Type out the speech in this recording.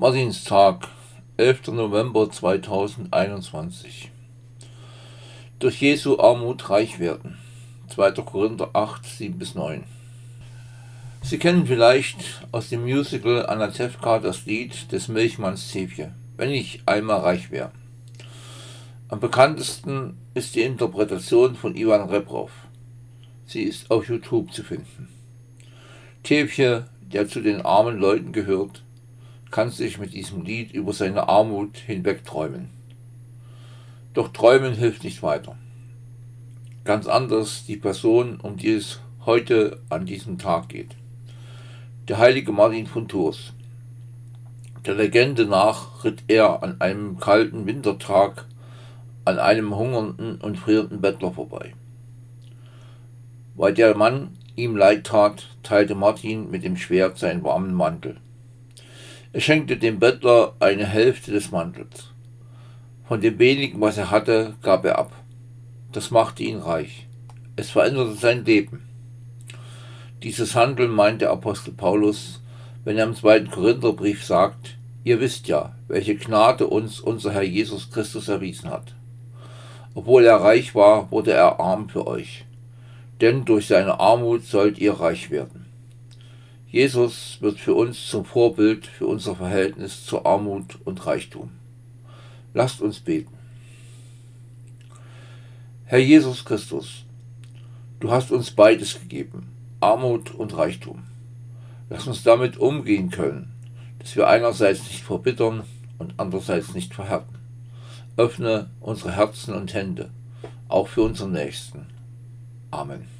Martinstag, 11. November 2021. Durch Jesu Armut reich werden. 2. Korinther 8, 7 bis 9. Sie kennen vielleicht aus dem Musical Anatevka das Lied des Milchmanns Zevje, wenn ich einmal reich wäre. Am bekanntesten ist die Interpretation von Ivan Rebrov. Sie ist auf YouTube zu finden. Tevje, der zu den armen Leuten gehört, kann sich mit diesem Lied über seine Armut hinwegträumen. Doch träumen hilft nicht weiter. Ganz anders die Person, um die es heute an diesem Tag geht. Der heilige Martin von Tours. Der Legende nach ritt er an einem kalten Wintertag an einem hungernden und frierenden Bettler vorbei. Weil der Mann ihm leid tat, teilte Martin mit dem Schwert seinen warmen Mantel. Er schenkte dem Bettler eine Hälfte des Mantels. Von dem wenigen, was er hatte, gab er ab. Das machte ihn reich. Es veränderte sein Leben. Dieses Handeln meint der Apostel Paulus, wenn er im zweiten Korintherbrief sagt, ihr wisst ja, welche Gnade uns unser Herr Jesus Christus erwiesen hat. Obwohl er reich war, wurde er arm für euch. Denn durch seine Armut sollt ihr reich werden. Jesus wird für uns zum Vorbild für unser Verhältnis zur Armut und Reichtum. Lasst uns beten. Herr Jesus Christus, du hast uns beides gegeben, Armut und Reichtum. Lass uns damit umgehen können, dass wir einerseits nicht verbittern und andererseits nicht verhärten. Öffne unsere Herzen und Hände, auch für unseren Nächsten. Amen.